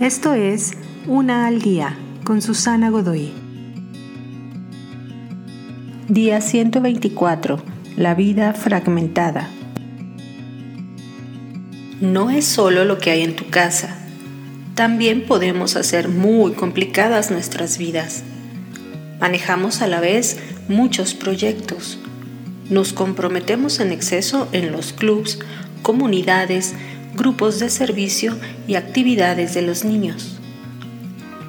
Esto es Una al Día con Susana Godoy. Día 124. La vida fragmentada. No es solo lo que hay en tu casa. También podemos hacer muy complicadas nuestras vidas. Manejamos a la vez muchos proyectos. Nos comprometemos en exceso en los clubs, comunidades, grupos de servicio y actividades de los niños.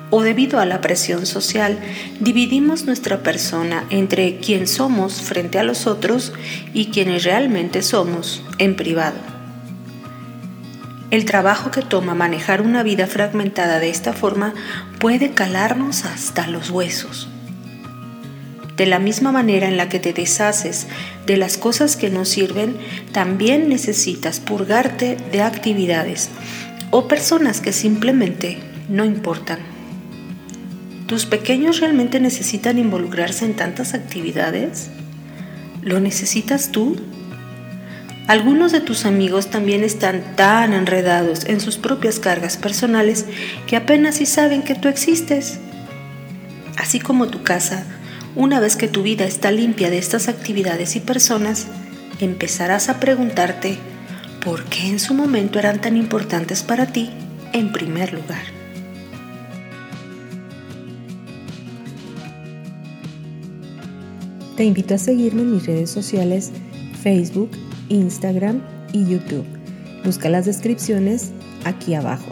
O debido a la presión social, dividimos nuestra persona entre quien somos frente a los otros y quienes realmente somos en privado. El trabajo que toma manejar una vida fragmentada de esta forma puede calarnos hasta los huesos. De la misma manera en la que te deshaces de las cosas que no sirven, también necesitas purgarte de actividades o personas que simplemente no importan. ¿Tus pequeños realmente necesitan involucrarse en tantas actividades? ¿Lo necesitas tú? Algunos de tus amigos también están tan enredados en sus propias cargas personales que apenas si saben que tú existes. Así como tu casa, una vez que tu vida está limpia de estas actividades y personas, empezarás a preguntarte por qué en su momento eran tan importantes para ti en primer lugar. Te invito a seguirme en mis redes sociales Facebook, Instagram y YouTube. Busca las descripciones aquí abajo.